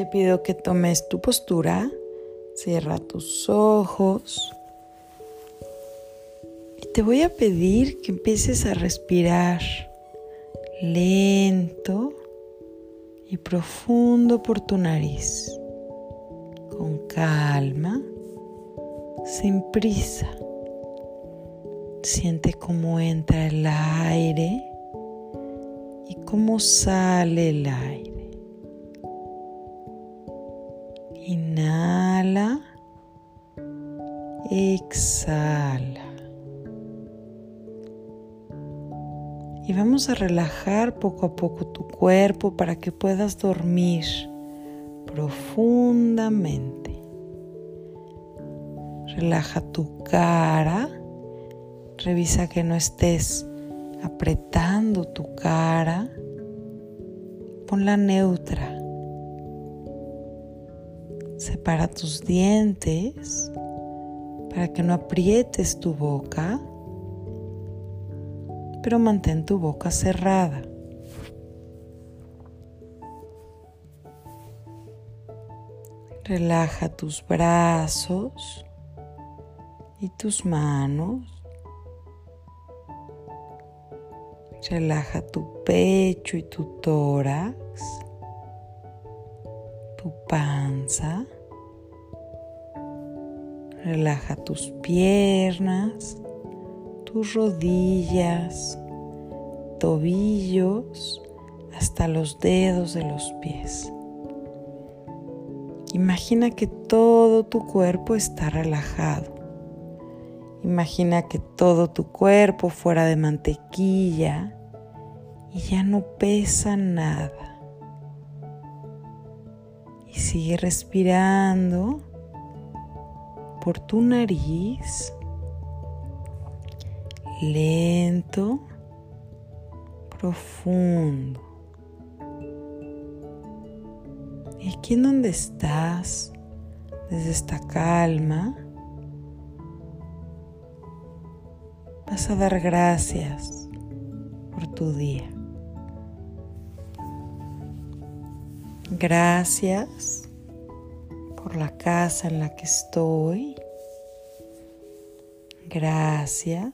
Te pido que tomes tu postura, cierra tus ojos y te voy a pedir que empieces a respirar lento y profundo por tu nariz, con calma, sin prisa. Siente cómo entra el aire y cómo sale el aire. Inhala, exhala. Y vamos a relajar poco a poco tu cuerpo para que puedas dormir profundamente. Relaja tu cara Revisa que no estés apretando tu cara. Ponla neutra. Separa tus dientes para que no aprietes tu boca, pero mantén tu boca cerrada. Relaja tus brazos y tus manos. Relaja tu pecho y tu tórax, tu panza. Relaja tus piernas, tus rodillas, tobillos, hasta los dedos de los pies. Imagina que todo tu cuerpo está relajado. Imagina que todo tu cuerpo fuera de mantequilla y ya no pesa nada. Y sigue respirando por tu nariz, lento, profundo. Y aquí en donde estás, desde esta calma, vas a dar gracias por tu día. Gracias por la casa en la que estoy. Gracias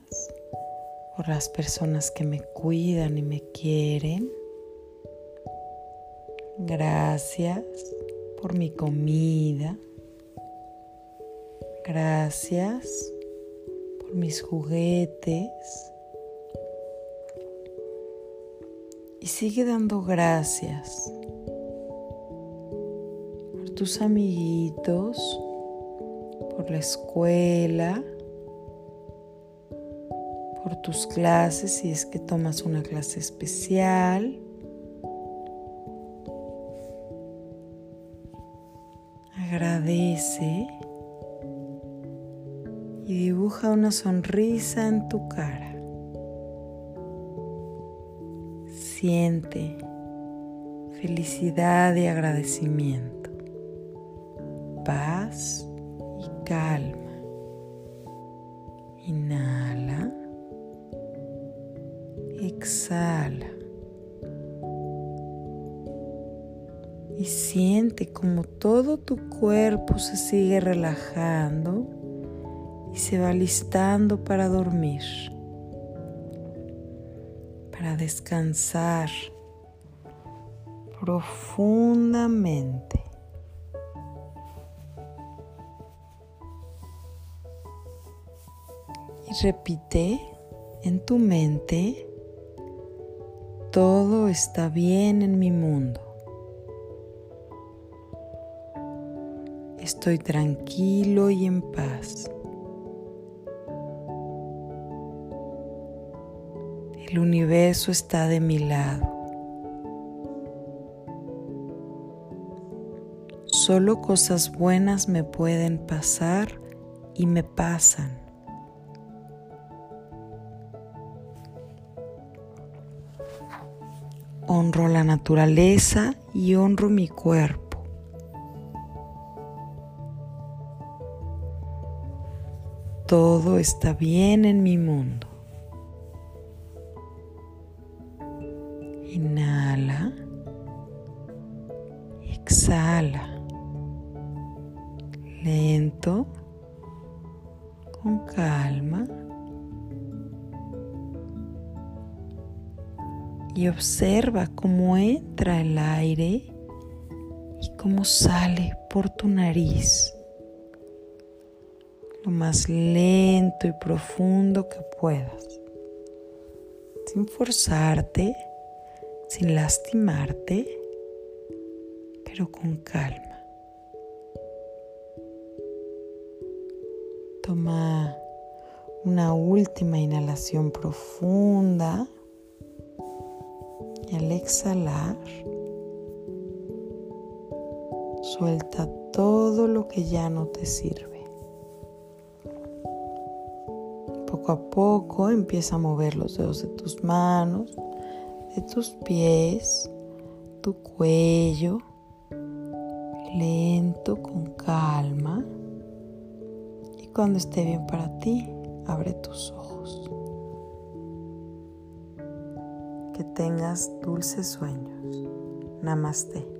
por las personas que me cuidan y me quieren. Gracias por mi comida. Gracias por mis juguetes. Y sigue dando gracias tus amiguitos, por la escuela, por tus clases si es que tomas una clase especial. Agradece y dibuja una sonrisa en tu cara. Siente felicidad y agradecimiento, paz y calma. Inhala, exhala. Y siente como todo tu cuerpo se sigue relajando y se va listando para dormir, para descansar profundamente. Repite en tu mente, todo está bien en mi mundo. Estoy tranquilo y en paz. El universo está de mi lado. Solo cosas buenas me pueden pasar y me pasan. Honro la naturaleza y honro mi cuerpo. Todo está bien en mi mundo. Inhala. Exhala. Lento, con calma. Y observa cómo entra el aire y cómo sale por tu nariz. Lo más lento y profundo que puedas. Sin forzarte, sin lastimarte, pero con calma. Toma una última inhalación profunda al exhalar suelta todo lo que ya no te sirve. Poco a poco empieza a mover los dedos de tus manos, de tus pies, tu cuello, lento, con calma. Y cuando esté bien para ti, abre tus ojos. Tengas dulces sueños. Namaste.